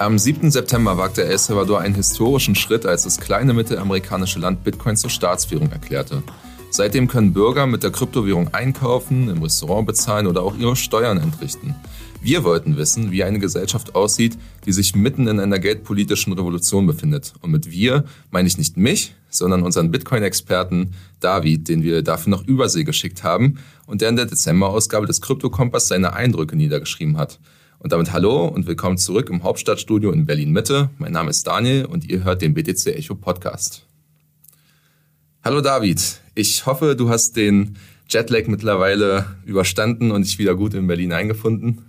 Am 7. September wagte El Salvador einen historischen Schritt, als das kleine mittelamerikanische Land Bitcoin zur Staatswährung erklärte. Seitdem können Bürger mit der Kryptowährung einkaufen, im Restaurant bezahlen oder auch ihre Steuern entrichten. Wir wollten wissen, wie eine Gesellschaft aussieht, die sich mitten in einer geldpolitischen Revolution befindet. Und mit wir meine ich nicht mich, sondern unseren Bitcoin-Experten David, den wir dafür noch Übersee geschickt haben und der in der Dezember-Ausgabe des Krypto-Kompass seine Eindrücke niedergeschrieben hat. Und damit hallo und willkommen zurück im Hauptstadtstudio in Berlin-Mitte. Mein Name ist Daniel und ihr hört den BTC Echo Podcast. Hallo David, ich hoffe, du hast den Jetlag mittlerweile überstanden und dich wieder gut in Berlin eingefunden.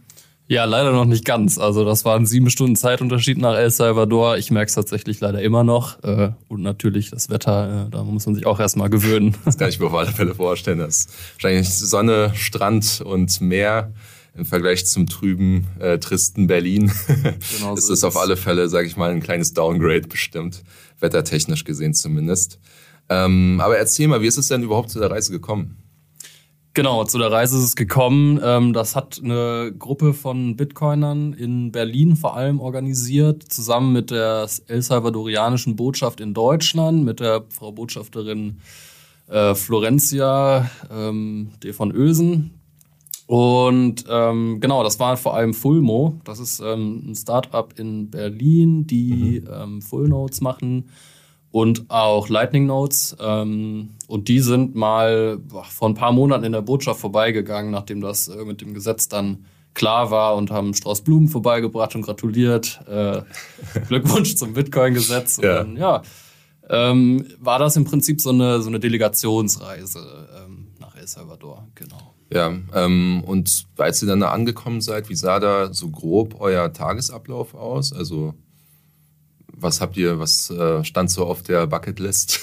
Ja, leider noch nicht ganz. Also das waren sieben Stunden Zeitunterschied nach El Salvador. Ich merke es tatsächlich leider immer noch. Äh, und natürlich das Wetter, äh, da muss man sich auch erstmal gewöhnen. Das kann ich mir auf alle Fälle vorstellen. Das ist wahrscheinlich Sonne, Strand und Meer im Vergleich zum trüben, äh, tristen Berlin. Genau so ist es auf alle Fälle, sage ich mal, ein kleines Downgrade bestimmt, wettertechnisch gesehen zumindest. Ähm, aber erzähl mal, wie ist es denn überhaupt zu der Reise gekommen? Genau, zu der Reise ist es gekommen. Ähm, das hat eine Gruppe von Bitcoinern in Berlin vor allem organisiert, zusammen mit der El Salvadorianischen Botschaft in Deutschland, mit der Frau Botschafterin äh, Florencia ähm, de von Ösen. Und ähm, genau, das war vor allem Fullmo. Das ist ähm, ein Startup in Berlin, die mhm. ähm, Full Notes machen und auch Lightning Notes. Ähm, und die sind mal boah, vor ein paar Monaten in der Botschaft vorbeigegangen, nachdem das äh, mit dem Gesetz dann klar war und haben Strauß Blumen vorbeigebracht und gratuliert. Äh, Glückwunsch zum Bitcoin-Gesetz. Ja. ja ähm, war das im Prinzip so eine, so eine Delegationsreise ähm, nach El Salvador, genau. Ja, ähm, und als ihr dann da angekommen seid, wie sah da so grob euer Tagesablauf aus? Also was habt ihr, was äh, stand so auf der Bucketlist?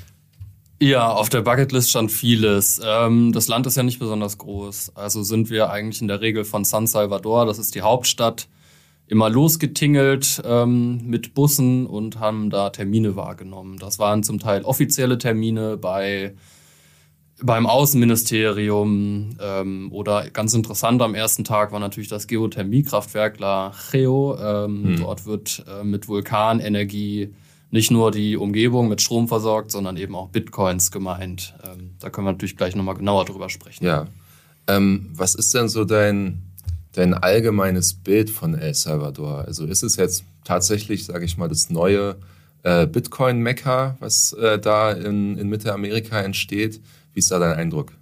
ja, auf der Bucketlist stand vieles. Ähm, das Land ist ja nicht besonders groß. Also sind wir eigentlich in der Regel von San Salvador, das ist die Hauptstadt, immer losgetingelt ähm, mit Bussen und haben da Termine wahrgenommen. Das waren zum Teil offizielle Termine bei beim Außenministerium ähm, oder ganz interessant am ersten Tag war natürlich das Geothermiekraftwerk La Geo. Ähm, hm. Dort wird äh, mit Vulkanenergie nicht nur die Umgebung mit Strom versorgt, sondern eben auch Bitcoins gemeint. Ähm, da können wir natürlich gleich nochmal genauer drüber sprechen. Ja. Ähm, was ist denn so dein, dein allgemeines Bild von El Salvador? Also ist es jetzt tatsächlich, sage ich mal, das neue äh, Bitcoin-Mekka, was äh, da in, in Mittelamerika entsteht? Wie ist da dein Eindruck?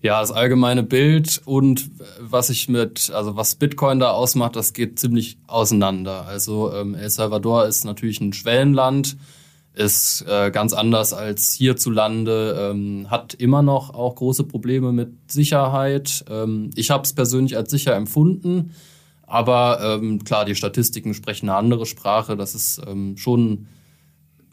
Ja, das allgemeine Bild und was ich mit, also was Bitcoin da ausmacht, das geht ziemlich auseinander. Also ähm, El Salvador ist natürlich ein Schwellenland, ist äh, ganz anders als hierzulande, ähm, hat immer noch auch große Probleme mit Sicherheit. Ähm, ich habe es persönlich als sicher empfunden, aber ähm, klar, die Statistiken sprechen eine andere Sprache. Das ist ähm, schon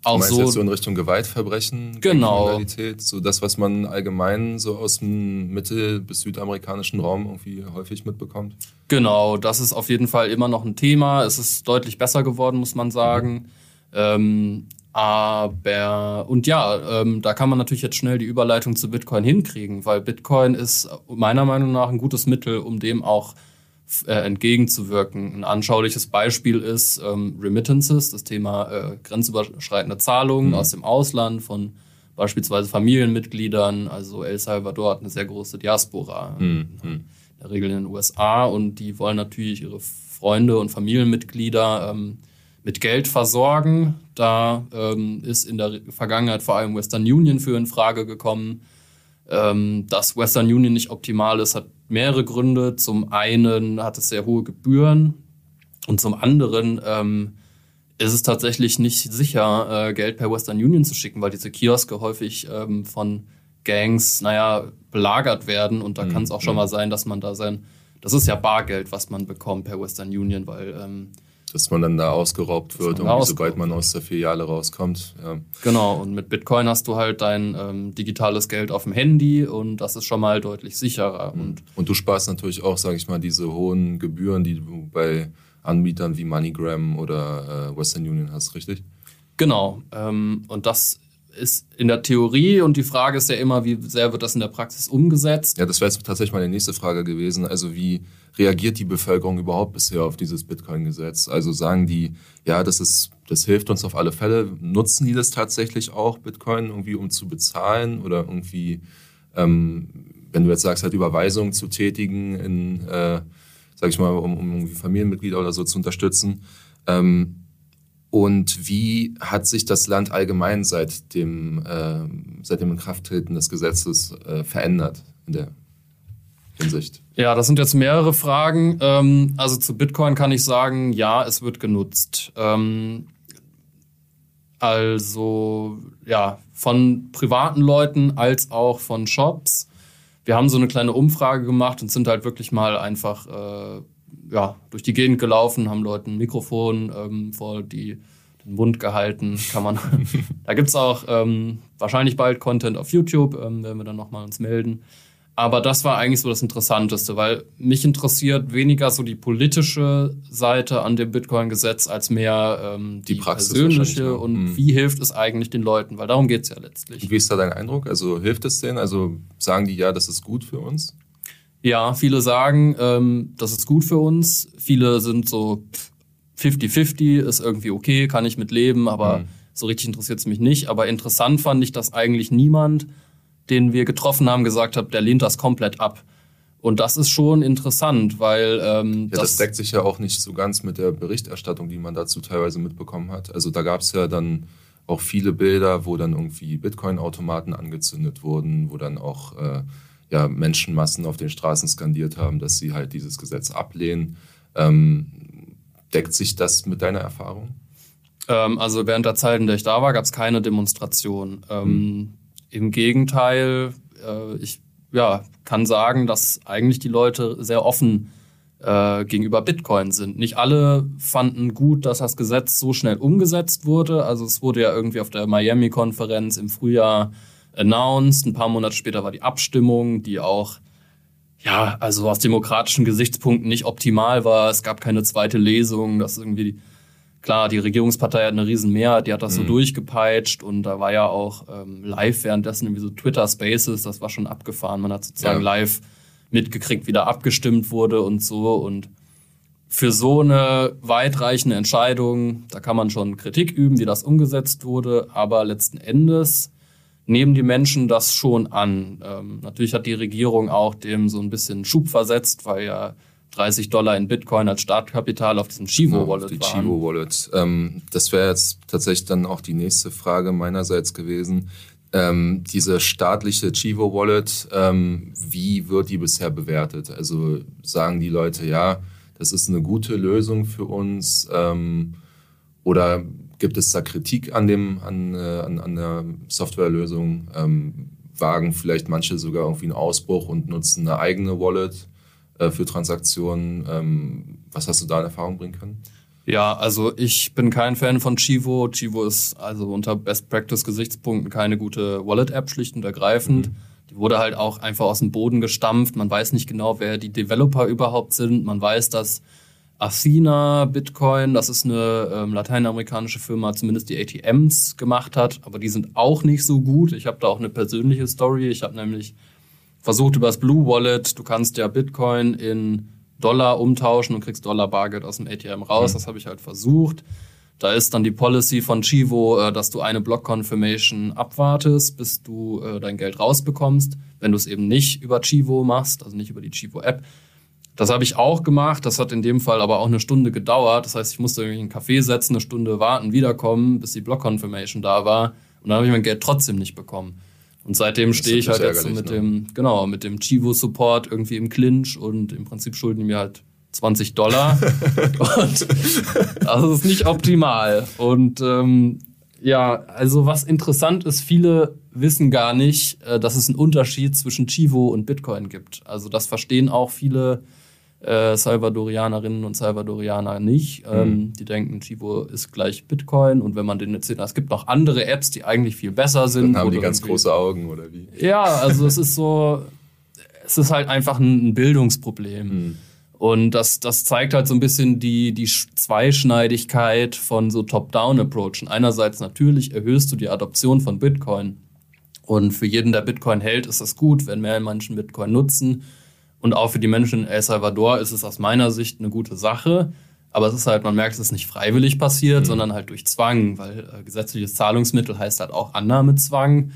auch du so, jetzt so in Richtung Gewaltverbrechen, genau. Kriminalität, so das, was man allgemein so aus dem mittel- bis südamerikanischen Raum irgendwie häufig mitbekommt? Genau, das ist auf jeden Fall immer noch ein Thema. Es ist deutlich besser geworden, muss man sagen. Mhm. Ähm, aber, und ja, ähm, da kann man natürlich jetzt schnell die Überleitung zu Bitcoin hinkriegen, weil Bitcoin ist meiner Meinung nach ein gutes Mittel, um dem auch äh, entgegenzuwirken. Ein anschauliches Beispiel ist ähm, Remittances, das Thema äh, grenzüberschreitende Zahlungen mhm. aus dem Ausland von beispielsweise Familienmitgliedern. Also El Salvador hat eine sehr große Diaspora, mhm. in der Regel in den USA, und die wollen natürlich ihre Freunde und Familienmitglieder ähm, mit Geld versorgen. Da ähm, ist in der Vergangenheit vor allem Western Union für in Frage gekommen. Ähm, dass Western Union nicht optimal ist, hat mehrere Gründe. Zum einen hat es sehr hohe Gebühren und zum anderen ähm, ist es tatsächlich nicht sicher, äh, Geld per Western Union zu schicken, weil diese Kioske häufig ähm, von Gangs, naja, belagert werden und da mhm. kann es auch schon mhm. mal sein, dass man da sein, das ist ja Bargeld, was man bekommt per Western Union, weil ähm, dass man dann da ausgeraubt wird, und sobald man aus der Filiale rauskommt. Ja. Genau, und mit Bitcoin hast du halt dein ähm, digitales Geld auf dem Handy und das ist schon mal deutlich sicherer. Mhm. Und, und du sparst natürlich auch, sage ich mal, diese hohen Gebühren, die du bei Anbietern wie MoneyGram oder äh, Western Union hast, richtig? Genau, ähm, und das ist in der Theorie und die Frage ist ja immer, wie sehr wird das in der Praxis umgesetzt? Ja, das wäre jetzt tatsächlich meine nächste Frage gewesen. Also wie reagiert die Bevölkerung überhaupt bisher auf dieses Bitcoin-Gesetz? Also sagen die, ja, das ist, das hilft uns auf alle Fälle. Nutzen die das tatsächlich auch, Bitcoin, irgendwie um zu bezahlen oder irgendwie, ähm, wenn du jetzt sagst, halt Überweisungen zu tätigen in, äh, sag ich mal, um, um Familienmitglieder oder so zu unterstützen? Ähm, und wie hat sich das Land allgemein seit dem, äh, seit dem Inkrafttreten des Gesetzes äh, verändert in der Hinsicht? Ja, das sind jetzt mehrere Fragen. Ähm, also zu Bitcoin kann ich sagen, ja, es wird genutzt. Ähm, also ja, von privaten Leuten als auch von Shops. Wir haben so eine kleine Umfrage gemacht und sind halt wirklich mal einfach äh, ja, durch die Gegend gelaufen, haben Leuten ein Mikrofon ähm, vor die, den Mund gehalten. Kann man. da gibt es auch ähm, wahrscheinlich bald Content auf YouTube, ähm, werden wir dann nochmal uns melden. Aber das war eigentlich so das Interessanteste, weil mich interessiert weniger so die politische Seite an dem Bitcoin-Gesetz als mehr ähm, die, die persönliche und mhm. wie hilft es eigentlich den Leuten, weil darum geht es ja letztlich. Und wie ist da dein Eindruck? Also hilft es denen? Also sagen die ja, das ist gut für uns? Ja, viele sagen, ähm, das ist gut für uns. Viele sind so 50-50, ist irgendwie okay, kann ich mit leben, aber mhm. so richtig interessiert es mich nicht. Aber interessant fand ich, dass eigentlich niemand, den wir getroffen haben, gesagt hat, der lehnt das komplett ab. Und das ist schon interessant, weil ähm, ja, das, das deckt sich ja auch nicht so ganz mit der Berichterstattung, die man dazu teilweise mitbekommen hat. Also da gab es ja dann auch viele Bilder, wo dann irgendwie Bitcoin-Automaten angezündet wurden, wo dann auch äh, ja, Menschenmassen auf den Straßen skandiert haben, dass sie halt dieses Gesetz ablehnen. Ähm, deckt sich das mit deiner Erfahrung? Ähm, also während der Zeit, in der ich da war, gab es keine Demonstration. Ähm, hm. Im Gegenteil, äh, ich ja, kann sagen, dass eigentlich die Leute sehr offen äh, gegenüber Bitcoin sind. Nicht alle fanden gut, dass das Gesetz so schnell umgesetzt wurde. Also es wurde ja irgendwie auf der Miami-Konferenz im Frühjahr announced. Ein paar Monate später war die Abstimmung, die auch, ja, also aus demokratischen Gesichtspunkten nicht optimal war. Es gab keine zweite Lesung. Das irgendwie, klar, die Regierungspartei hat eine riesen Mehrheit, die hat das mhm. so durchgepeitscht und da war ja auch ähm, live währenddessen irgendwie so Twitter Spaces, das war schon abgefahren. Man hat sozusagen ja. live mitgekriegt, wie da abgestimmt wurde und so und für so eine weitreichende Entscheidung, da kann man schon Kritik üben, wie das umgesetzt wurde, aber letzten Endes nehmen die Menschen das schon an. Ähm, natürlich hat die Regierung auch dem so ein bisschen Schub versetzt, weil ja 30 Dollar in Bitcoin als Startkapital auf diesem Chivo-Wallet ja, die Chivo-Wallet. Ähm, das wäre jetzt tatsächlich dann auch die nächste Frage meinerseits gewesen. Ähm, diese staatliche Chivo-Wallet, ähm, wie wird die bisher bewertet? Also sagen die Leute, ja, das ist eine gute Lösung für uns ähm, oder Gibt es da Kritik an, dem, an, äh, an, an der Softwarelösung? Ähm, wagen vielleicht manche sogar irgendwie einen Ausbruch und nutzen eine eigene Wallet äh, für Transaktionen? Ähm, was hast du da in Erfahrung bringen können? Ja, also ich bin kein Fan von Chivo. Chivo ist also unter Best Practice Gesichtspunkten keine gute Wallet-App, schlicht und ergreifend. Mhm. Die wurde halt auch einfach aus dem Boden gestampft. Man weiß nicht genau, wer die Developer überhaupt sind. Man weiß, dass Athena Bitcoin, das ist eine ähm, lateinamerikanische Firma, zumindest die ATMs gemacht hat, aber die sind auch nicht so gut. Ich habe da auch eine persönliche Story. Ich habe nämlich versucht über das Blue Wallet, du kannst ja Bitcoin in Dollar umtauschen und kriegst Dollar Bargeld aus dem ATM raus. Mhm. Das habe ich halt versucht. Da ist dann die Policy von Chivo, äh, dass du eine Block Confirmation abwartest, bis du äh, dein Geld rausbekommst. Wenn du es eben nicht über Chivo machst, also nicht über die Chivo App, das habe ich auch gemacht. Das hat in dem Fall aber auch eine Stunde gedauert. Das heißt, ich musste irgendwie einen Kaffee setzen, eine Stunde warten, wiederkommen, bis die Block Confirmation da war. Und dann habe ich mein Geld trotzdem nicht bekommen. Und seitdem stehe ich halt jetzt so mit ne? dem, genau, mit dem Chivo Support irgendwie im Clinch und im Prinzip schulden die mir halt 20 Dollar. und das ist nicht optimal. Und ähm, ja, also was interessant ist, viele wissen gar nicht, äh, dass es einen Unterschied zwischen Chivo und Bitcoin gibt. Also das verstehen auch viele äh, Salvadorianerinnen und Salvadorianer nicht. Mhm. Ähm, die denken, Chivo ist gleich Bitcoin und wenn man den erzählt, es gibt noch andere Apps, die eigentlich viel besser sind. Dann haben die ganz große Augen oder wie? Ja, also es ist so, es ist halt einfach ein Bildungsproblem. Mhm. Und das, das zeigt halt so ein bisschen die, die Zweischneidigkeit von so Top-Down-Approachen. Einerseits natürlich erhöhst du die Adoption von Bitcoin. Und für jeden, der Bitcoin hält, ist das gut, wenn mehr Menschen Bitcoin nutzen. Und auch für die Menschen in El Salvador ist es aus meiner Sicht eine gute Sache. Aber es ist halt, man merkt, es ist nicht freiwillig passiert, mhm. sondern halt durch Zwang, weil äh, gesetzliches Zahlungsmittel heißt halt auch Annahmezwang.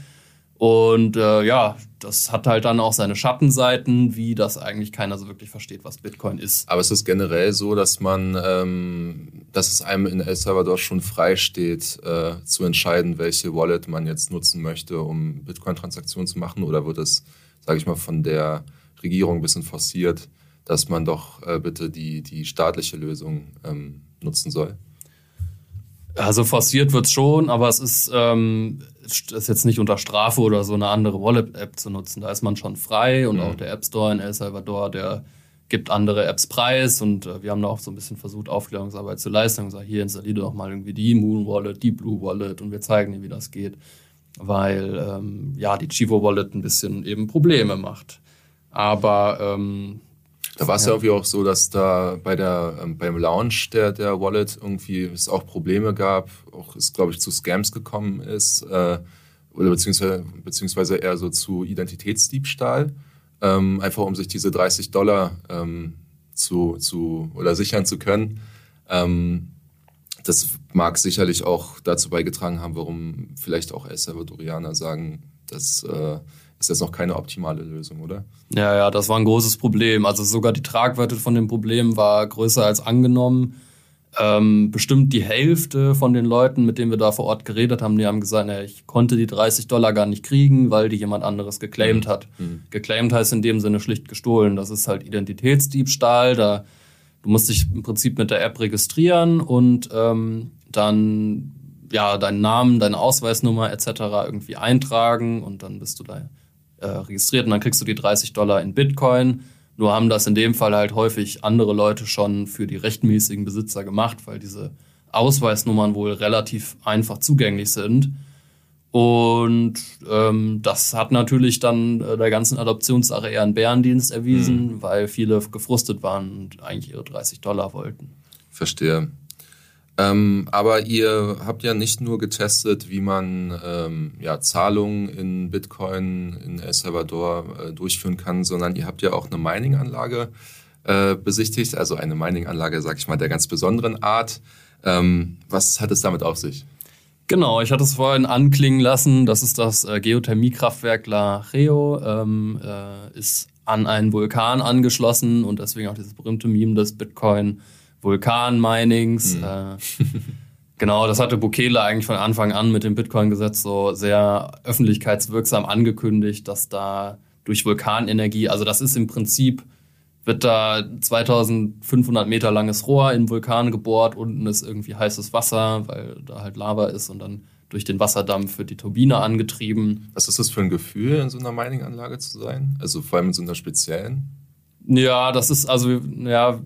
Und äh, ja, das hat halt dann auch seine Schattenseiten, wie das eigentlich keiner so wirklich versteht, was Bitcoin ist. Aber es ist generell so, dass man, ähm, dass es einem in El Salvador schon frei steht, äh, zu entscheiden, welche Wallet man jetzt nutzen möchte, um Bitcoin-Transaktionen zu machen, oder wird es, sage ich mal, von der Regierung ein bisschen forciert, dass man doch äh, bitte die, die staatliche Lösung ähm, nutzen soll? Also forciert wird es schon, aber es ist, ähm, ist jetzt nicht unter Strafe oder so eine andere Wallet-App zu nutzen. Da ist man schon frei und mhm. auch der App Store in El Salvador, der gibt andere Apps preis und äh, wir haben da auch so ein bisschen versucht, Aufklärungsarbeit zu leisten und gesagt, hier installiere doch mal irgendwie die Moon Wallet, die Blue Wallet und wir zeigen dir, wie das geht. Weil ähm, ja, die Chivo Wallet ein bisschen eben Probleme macht. Aber ähm, da war es ja. ja irgendwie auch so, dass da bei der, ähm, beim Launch der, der Wallet irgendwie es auch Probleme gab, auch es, glaube ich, zu Scams gekommen ist, äh, oder beziehungsweise, beziehungsweise eher so zu Identitätsdiebstahl, ähm, einfach um sich diese 30 Dollar ähm, zu, zu oder sichern zu können. Ähm, das mag sicherlich auch dazu beigetragen haben, warum vielleicht auch El Salvadorianer sagen, dass äh, ist jetzt noch keine optimale Lösung, oder? Ja, ja, das war ein großes Problem. Also sogar die Tragweite von dem Problem war größer als angenommen. Ähm, bestimmt die Hälfte von den Leuten, mit denen wir da vor Ort geredet haben, die haben gesagt, ja, ich konnte die 30 Dollar gar nicht kriegen, weil die jemand anderes geclaimed mhm. hat. Mhm. Geclaimed heißt in dem Sinne schlicht gestohlen. Das ist halt Identitätsdiebstahl. Da du musst dich im Prinzip mit der App registrieren und ähm, dann ja deinen Namen, deine Ausweisnummer etc. irgendwie eintragen und dann bist du da äh, registriert und dann kriegst du die 30 Dollar in Bitcoin. Nur haben das in dem Fall halt häufig andere Leute schon für die rechtmäßigen Besitzer gemacht, weil diese Ausweisnummern wohl relativ einfach zugänglich sind. Und ähm, das hat natürlich dann äh, der ganzen Adoptionssache eher einen Bärendienst erwiesen, mhm. weil viele gefrustet waren und eigentlich ihre 30 Dollar wollten. Verstehe. Ähm, aber ihr habt ja nicht nur getestet, wie man ähm, ja, Zahlungen in Bitcoin in El Salvador äh, durchführen kann, sondern ihr habt ja auch eine Mining-Anlage äh, besichtigt, also eine Mining-Anlage, sag ich mal, der ganz besonderen Art. Ähm, was hat es damit auf sich? Genau, ich hatte es vorhin anklingen lassen. Das ist das äh, Geothermiekraftwerk La Reo, ähm, äh, ist an einen Vulkan angeschlossen und deswegen auch dieses berühmte Meme des Bitcoin Vulkan-Minings. Mhm. Äh, genau, das hatte Bukele eigentlich von Anfang an mit dem Bitcoin-Gesetz so sehr öffentlichkeitswirksam angekündigt, dass da durch Vulkanenergie, also das ist im Prinzip, wird da 2500 Meter langes Rohr in den Vulkan gebohrt, unten ist irgendwie heißes Wasser, weil da halt Lava ist und dann durch den Wasserdampf wird die Turbine angetrieben. Was ist das für ein Gefühl, in so einer Mining-Anlage zu sein? Also vor allem in so einer speziellen? Ja, das ist also, ja,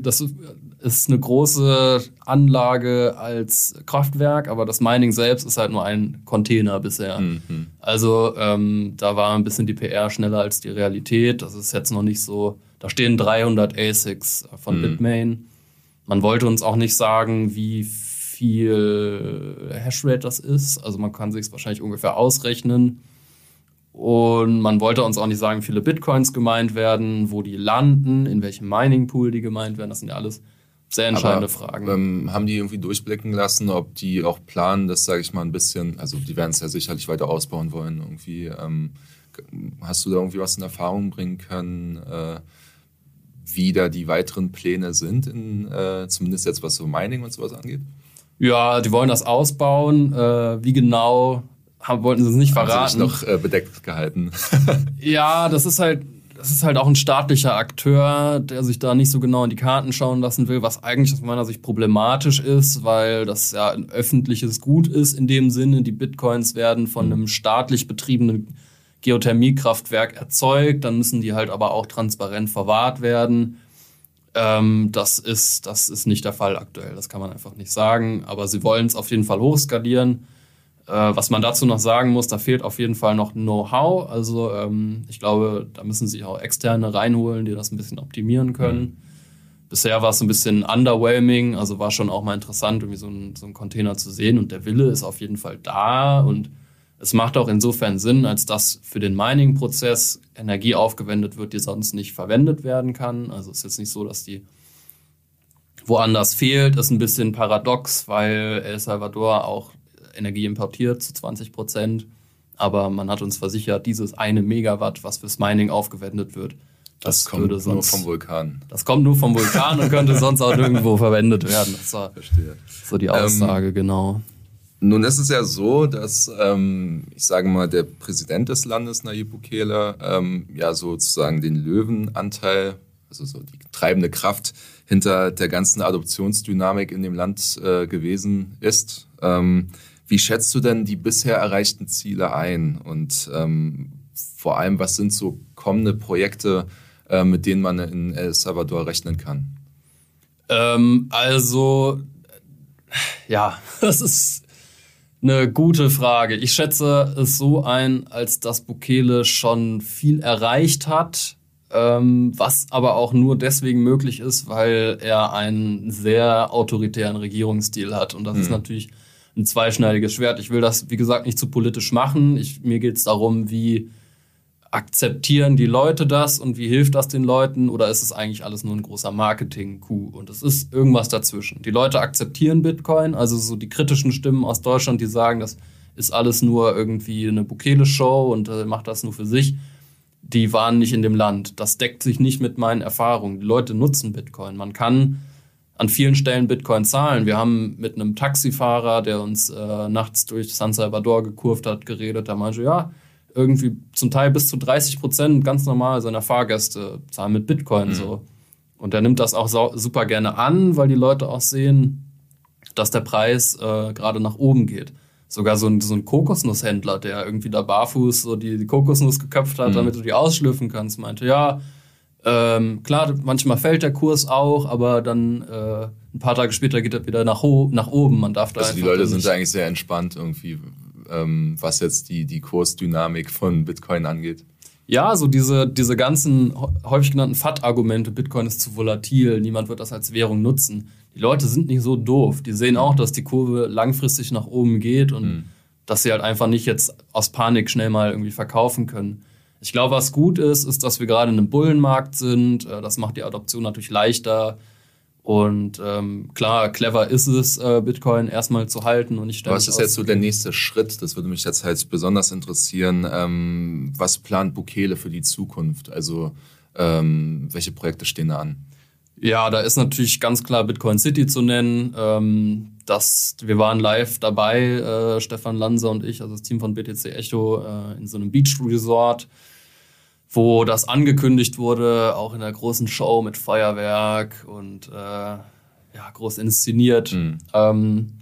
das ist eine große Anlage als Kraftwerk, aber das Mining selbst ist halt nur ein Container bisher. Mhm. Also ähm, da war ein bisschen die PR schneller als die Realität. Das ist jetzt noch nicht so. Da stehen 300 ASICs von mhm. Bitmain. Man wollte uns auch nicht sagen, wie viel Hashrate das ist. Also man kann sich es wahrscheinlich ungefähr ausrechnen. Und man wollte uns auch nicht sagen, wie viele Bitcoins gemeint werden, wo die landen, in welchem Mining Pool die gemeint werden. Das sind ja alles sehr entscheidende Aber, Fragen. Ähm, haben die irgendwie durchblicken lassen, ob die auch planen, das sage ich mal ein bisschen, also die werden es ja sicherlich weiter ausbauen wollen irgendwie. Ähm, hast du da irgendwie was in Erfahrung bringen können, äh, wie da die weiteren Pläne sind, in, äh, zumindest jetzt was so Mining und sowas angeht? Ja, die wollen das ausbauen. Äh, wie genau haben, wollten sie es nicht verraten. Haben sie noch äh, bedeckt gehalten. ja, das ist halt, das ist halt auch ein staatlicher Akteur, der sich da nicht so genau in die Karten schauen lassen will, was eigentlich aus meiner Sicht problematisch ist, weil das ja ein öffentliches Gut ist in dem Sinne. Die Bitcoins werden von einem staatlich betriebenen Geothermiekraftwerk erzeugt, dann müssen die halt aber auch transparent verwahrt werden. Ähm, das, ist, das ist nicht der Fall aktuell, das kann man einfach nicht sagen. Aber sie wollen es auf jeden Fall hochskalieren. Äh, was man dazu noch sagen muss, da fehlt auf jeden Fall noch Know-how. Also ähm, ich glaube, da müssen sich auch Externe reinholen, die das ein bisschen optimieren können. bisher war es ein bisschen underwhelming, also war schon auch mal interessant, irgendwie so einen so Container zu sehen und der Wille ist auf jeden Fall da und es macht auch insofern Sinn, als dass für den Mining-Prozess Energie aufgewendet wird, die sonst nicht verwendet werden kann. Also es ist jetzt nicht so, dass die woanders fehlt, ist ein bisschen paradox, weil El Salvador auch Energie importiert zu 20 Prozent. Aber man hat uns versichert, dieses eine Megawatt, was fürs Mining aufgewendet wird, das, das kommt sonst, nur vom Vulkan. Das kommt nur vom Vulkan und könnte sonst auch nirgendwo verwendet werden. Das war Verstehe. so die Aussage, ähm, genau. Nun ist es ja so, dass ähm, ich sage mal, der Präsident des Landes, Nayib Bukele, ähm, ja sozusagen den Löwenanteil, also so die treibende Kraft hinter der ganzen Adoptionsdynamik in dem Land äh, gewesen ist. Ähm, wie schätzt du denn die bisher erreichten Ziele ein? Und ähm, vor allem, was sind so kommende Projekte, äh, mit denen man in El Salvador rechnen kann? Ähm, also, ja, das ist eine gute Frage. Ich schätze es so ein, als dass Bukele schon viel erreicht hat, ähm, was aber auch nur deswegen möglich ist, weil er einen sehr autoritären Regierungsstil hat. Und das mhm. ist natürlich ein zweischneidiges Schwert. Ich will das, wie gesagt, nicht zu politisch machen. Ich, mir geht es darum, wie akzeptieren die Leute das und wie hilft das den Leuten oder ist es eigentlich alles nur ein großer Marketing-Coup? Und es ist irgendwas dazwischen. Die Leute akzeptieren Bitcoin, also so die kritischen Stimmen aus Deutschland, die sagen, das ist alles nur irgendwie eine Bukele-Show und äh, macht das nur für sich. Die waren nicht in dem Land. Das deckt sich nicht mit meinen Erfahrungen. Die Leute nutzen Bitcoin. Man kann an vielen Stellen Bitcoin zahlen. Wir haben mit einem Taxifahrer, der uns äh, nachts durch San Salvador gekurvt hat, geredet. Da meinte, ja, irgendwie zum Teil bis zu 30 Prozent ganz normal seiner Fahrgäste zahlen mit Bitcoin mhm. so. Und er nimmt das auch super gerne an, weil die Leute auch sehen, dass der Preis äh, gerade nach oben geht. Sogar so ein, so ein Kokosnusshändler, der irgendwie da barfuß so die, die Kokosnuss geköpft hat, mhm. damit du die ausschlüpfen kannst, meinte, ja, ähm, klar, manchmal fällt der Kurs auch, aber dann äh, ein paar Tage später geht er wieder nach, nach oben. Man darf da also die Leute sind da eigentlich sehr entspannt irgendwie, ähm, was jetzt die, die Kursdynamik von Bitcoin angeht. Ja, so diese, diese ganzen häufig genannten FAT-Argumente, Bitcoin ist zu volatil, niemand wird das als Währung nutzen. Die Leute sind nicht so doof. Die sehen auch, dass die Kurve langfristig nach oben geht und mhm. dass sie halt einfach nicht jetzt aus Panik schnell mal irgendwie verkaufen können. Ich glaube, was gut ist, ist, dass wir gerade in einem Bullenmarkt sind. Äh, das macht die Adoption natürlich leichter. Und ähm, klar, clever ist es, äh, Bitcoin erstmal zu halten und nicht Was ist jetzt so der nächste Schritt? Das würde mich jetzt halt besonders interessieren. Ähm, was plant Bukele für die Zukunft? Also ähm, welche Projekte stehen da an? Ja, da ist natürlich ganz klar Bitcoin City zu nennen. Ähm, das, wir waren live dabei, äh, Stefan Lanser und ich, also das Team von BTC Echo, äh, in so einem Beach Resort wo das angekündigt wurde, auch in der großen Show mit Feuerwerk und äh, ja, groß inszeniert. Mhm. Ähm,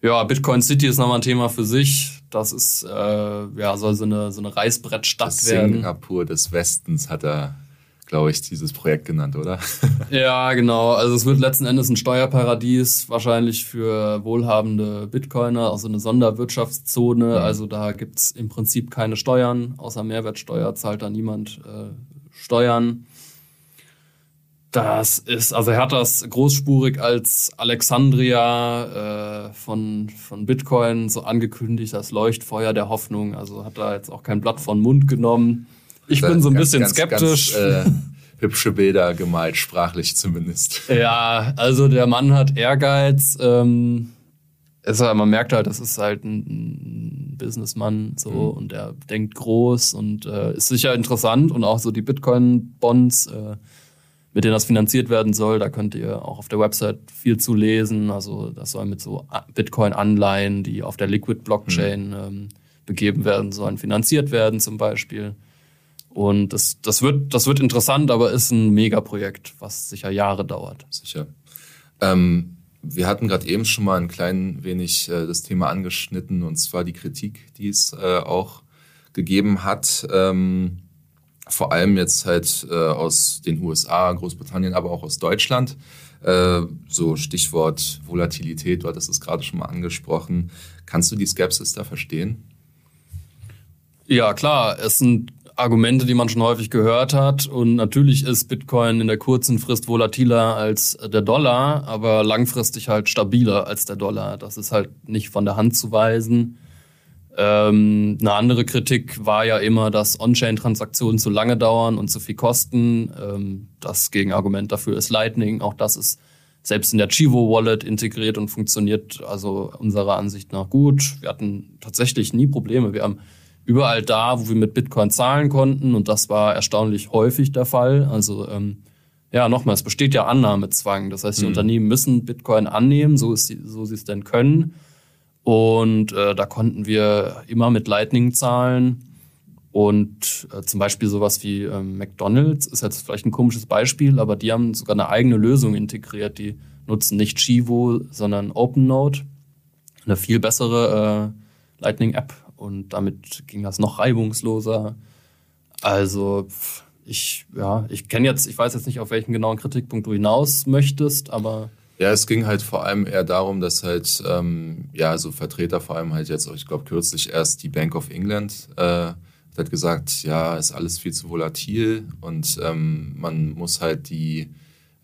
ja, Bitcoin City ist nochmal ein Thema für sich. Das ist, äh, ja, soll so eine, so eine Reißbrettstadt das werden. Singapur des Westens hat er glaube ich, dieses Projekt genannt, oder? ja, genau. Also es wird letzten Endes ein Steuerparadies, wahrscheinlich für wohlhabende Bitcoiner, also eine Sonderwirtschaftszone. Mhm. Also da gibt es im Prinzip keine Steuern, außer Mehrwertsteuer zahlt da niemand äh, Steuern. Das ist, also er hat das großspurig als Alexandria äh, von, von Bitcoin so angekündigt, das Leuchtfeuer der Hoffnung. Also hat da jetzt auch kein Blatt von Mund genommen. Ich bin so ein ganz, bisschen ganz, skeptisch. Ganz, äh, hübsche Bilder gemalt, sprachlich zumindest. Ja, also der Mann hat Ehrgeiz. Ähm, es, man merkt halt, das ist halt ein Businessmann so mhm. und er denkt groß und äh, ist sicher interessant und auch so die Bitcoin-Bonds, äh, mit denen das finanziert werden soll, da könnt ihr auch auf der Website viel zu lesen. Also das soll mit so Bitcoin-Anleihen, die auf der Liquid-Blockchain mhm. ähm, begeben werden sollen, finanziert werden zum Beispiel. Und das, das, wird, das wird interessant, aber ist ein Megaprojekt, was sicher Jahre dauert. Sicher. Ähm, wir hatten gerade eben schon mal ein klein wenig äh, das Thema angeschnitten, und zwar die Kritik, die es äh, auch gegeben hat. Ähm, vor allem jetzt halt äh, aus den USA, Großbritannien, aber auch aus Deutschland. Äh, so Stichwort Volatilität, du hattest es gerade schon mal angesprochen. Kannst du die Skepsis da verstehen? Ja, klar. Es sind Argumente, die man schon häufig gehört hat. Und natürlich ist Bitcoin in der kurzen Frist volatiler als der Dollar, aber langfristig halt stabiler als der Dollar. Das ist halt nicht von der Hand zu weisen. Ähm, eine andere Kritik war ja immer, dass On-Chain-Transaktionen zu lange dauern und zu viel kosten. Ähm, das Gegenargument dafür ist Lightning. Auch das ist selbst in der Chivo Wallet integriert und funktioniert also unserer Ansicht nach gut. Wir hatten tatsächlich nie Probleme. Wir haben überall da, wo wir mit Bitcoin zahlen konnten und das war erstaunlich häufig der Fall. Also ähm, ja, nochmal, es besteht ja Annahmezwang. Das heißt, die mhm. Unternehmen müssen Bitcoin annehmen, so, ist die, so sie es denn können. Und äh, da konnten wir immer mit Lightning zahlen. Und äh, zum Beispiel sowas wie äh, McDonald's ist jetzt vielleicht ein komisches Beispiel, aber die haben sogar eine eigene Lösung integriert. Die nutzen nicht Chivo, sondern OpenNote. Eine viel bessere äh, Lightning-App. Und damit ging das noch reibungsloser. Also ich, ja, ich kenne jetzt, ich weiß jetzt nicht, auf welchen genauen Kritikpunkt du hinaus möchtest, aber ja, es ging halt vor allem eher darum, dass halt, ähm, ja, so Vertreter vor allem halt jetzt, ich glaube kürzlich erst die Bank of England äh, hat gesagt, ja, ist alles viel zu volatil und ähm, man muss halt die,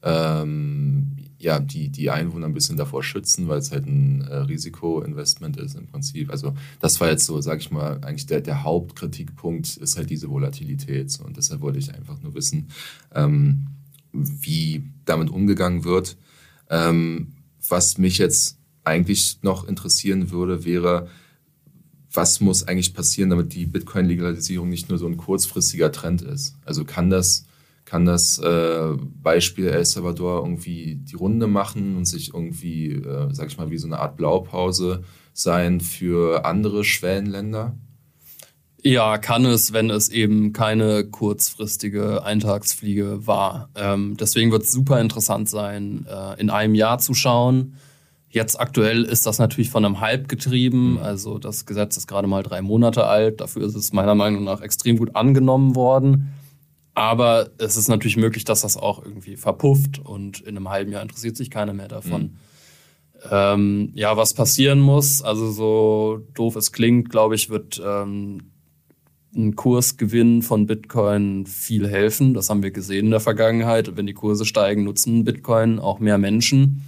ähm, ja, die, die Einwohner ein bisschen davor schützen, weil es halt ein äh, Risikoinvestment ist im Prinzip. Also das war jetzt so, sag ich mal, eigentlich der, der Hauptkritikpunkt ist halt diese Volatilität. Und deshalb wollte ich einfach nur wissen, ähm, wie damit umgegangen wird. Ähm, was mich jetzt eigentlich noch interessieren würde, wäre, was muss eigentlich passieren, damit die Bitcoin-Legalisierung nicht nur so ein kurzfristiger Trend ist? Also kann das, kann das äh, Beispiel El Salvador irgendwie die Runde machen und sich irgendwie, äh, sag ich mal, wie so eine Art Blaupause sein für andere Schwellenländer? Ja, kann es, wenn es eben keine kurzfristige Eintagsfliege war. Ähm, deswegen wird es super interessant sein, äh, in einem Jahr zu schauen. Jetzt aktuell ist das natürlich von einem Hype getrieben. Mhm. Also das Gesetz ist gerade mal drei Monate alt. Dafür ist es meiner Meinung nach extrem gut angenommen worden. Aber es ist natürlich möglich, dass das auch irgendwie verpufft und in einem halben Jahr interessiert sich keiner mehr davon. Mhm. Ähm, ja, was passieren muss, also so doof es klingt, glaube ich, wird ähm, ein Kursgewinn von Bitcoin viel helfen. Das haben wir gesehen in der Vergangenheit. Wenn die Kurse steigen, nutzen Bitcoin auch mehr Menschen,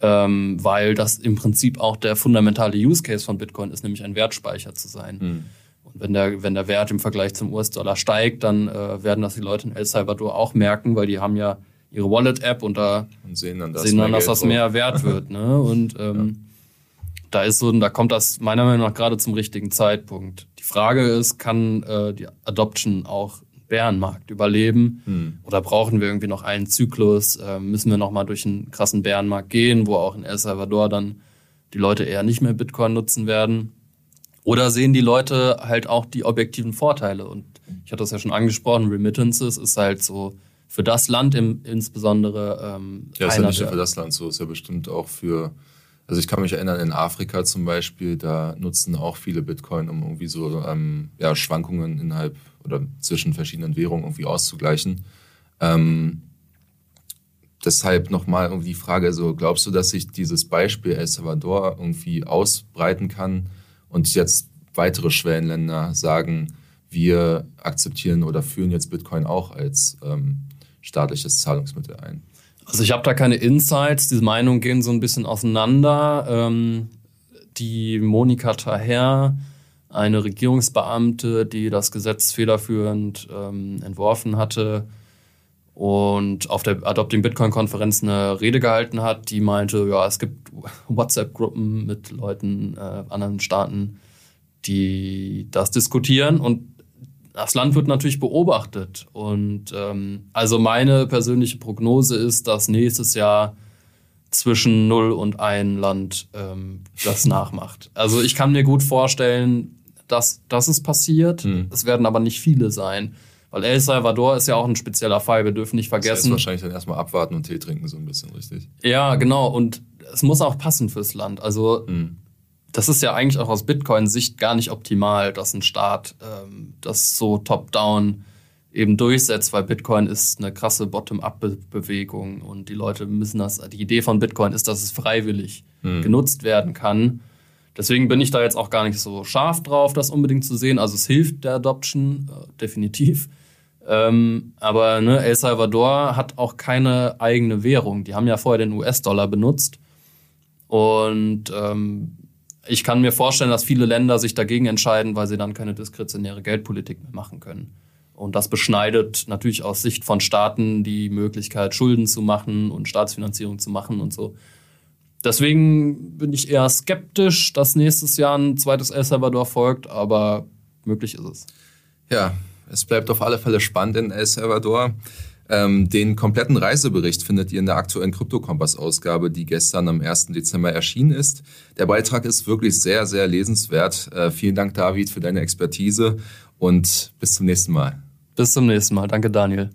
ähm, weil das im Prinzip auch der fundamentale Use Case von Bitcoin ist, nämlich ein Wertspeicher zu sein. Mhm. Und wenn der, wenn der Wert im Vergleich zum US-Dollar steigt, dann äh, werden das die Leute in El Salvador auch merken, weil die haben ja ihre Wallet-App und da und sehen dann, dass, sehen dann, dass das mehr wert wird. Ne? Und ähm, ja da ist so, da kommt das meiner Meinung nach gerade zum richtigen Zeitpunkt. Die Frage ist, kann äh, die Adoption auch Bärenmarkt überleben? Hm. Oder brauchen wir irgendwie noch einen Zyklus? Äh, müssen wir noch mal durch einen krassen Bärenmarkt gehen, wo auch in El Salvador dann die Leute eher nicht mehr Bitcoin nutzen werden? Oder sehen die Leute halt auch die objektiven Vorteile? Und ich hatte das ja schon angesprochen, Remittances ist halt so für das Land im, insbesondere. Ähm, ja, ist ja nicht nur für das Land so, ist ja bestimmt auch für also ich kann mich erinnern, in Afrika zum Beispiel, da nutzen auch viele Bitcoin, um irgendwie so ähm, ja, Schwankungen innerhalb oder zwischen verschiedenen Währungen irgendwie auszugleichen. Ähm, deshalb nochmal irgendwie die Frage, also glaubst du, dass sich dieses Beispiel El Salvador irgendwie ausbreiten kann und jetzt weitere Schwellenländer sagen, wir akzeptieren oder führen jetzt Bitcoin auch als ähm, staatliches Zahlungsmittel ein? Also ich habe da keine Insights, diese Meinungen gehen so ein bisschen auseinander. Ähm, die Monika Taher, eine Regierungsbeamte, die das Gesetz federführend ähm, entworfen hatte und auf der Adopting Bitcoin-Konferenz eine Rede gehalten hat, die meinte, ja, es gibt WhatsApp-Gruppen mit Leuten, äh, anderen Staaten, die das diskutieren und das Land wird natürlich beobachtet. Und ähm, also meine persönliche Prognose ist, dass nächstes Jahr zwischen 0 und 1 Land ähm, das nachmacht. Also ich kann mir gut vorstellen, dass das ist passiert. Hm. Es werden aber nicht viele sein. Weil El Salvador ist ja auch ein spezieller Fall. Wir dürfen nicht vergessen. Das heißt wahrscheinlich dann erstmal abwarten und Tee trinken, so ein bisschen, richtig? Ja, genau. Und es muss auch passen fürs Land. Also hm das ist ja eigentlich auch aus Bitcoin-Sicht gar nicht optimal, dass ein Staat ähm, das so top-down eben durchsetzt, weil Bitcoin ist eine krasse Bottom-up-Bewegung und die Leute müssen das, die Idee von Bitcoin ist, dass es freiwillig hm. genutzt werden kann. Deswegen bin ich da jetzt auch gar nicht so scharf drauf, das unbedingt zu sehen. Also es hilft der Adoption, äh, definitiv. Ähm, aber ne, El Salvador hat auch keine eigene Währung. Die haben ja vorher den US-Dollar benutzt. Und ähm, ich kann mir vorstellen, dass viele Länder sich dagegen entscheiden, weil sie dann keine diskretionäre Geldpolitik mehr machen können. Und das beschneidet natürlich aus Sicht von Staaten die Möglichkeit, Schulden zu machen und Staatsfinanzierung zu machen und so. Deswegen bin ich eher skeptisch, dass nächstes Jahr ein zweites El Salvador folgt, aber möglich ist es. Ja, es bleibt auf alle Fälle spannend in El Salvador. Ähm, den kompletten Reisebericht findet ihr in der aktuellen Kryptokompass-Ausgabe, die gestern am 1. Dezember erschienen ist. Der Beitrag ist wirklich sehr, sehr lesenswert. Äh, vielen Dank, David, für deine Expertise und bis zum nächsten Mal. Bis zum nächsten Mal. Danke, Daniel.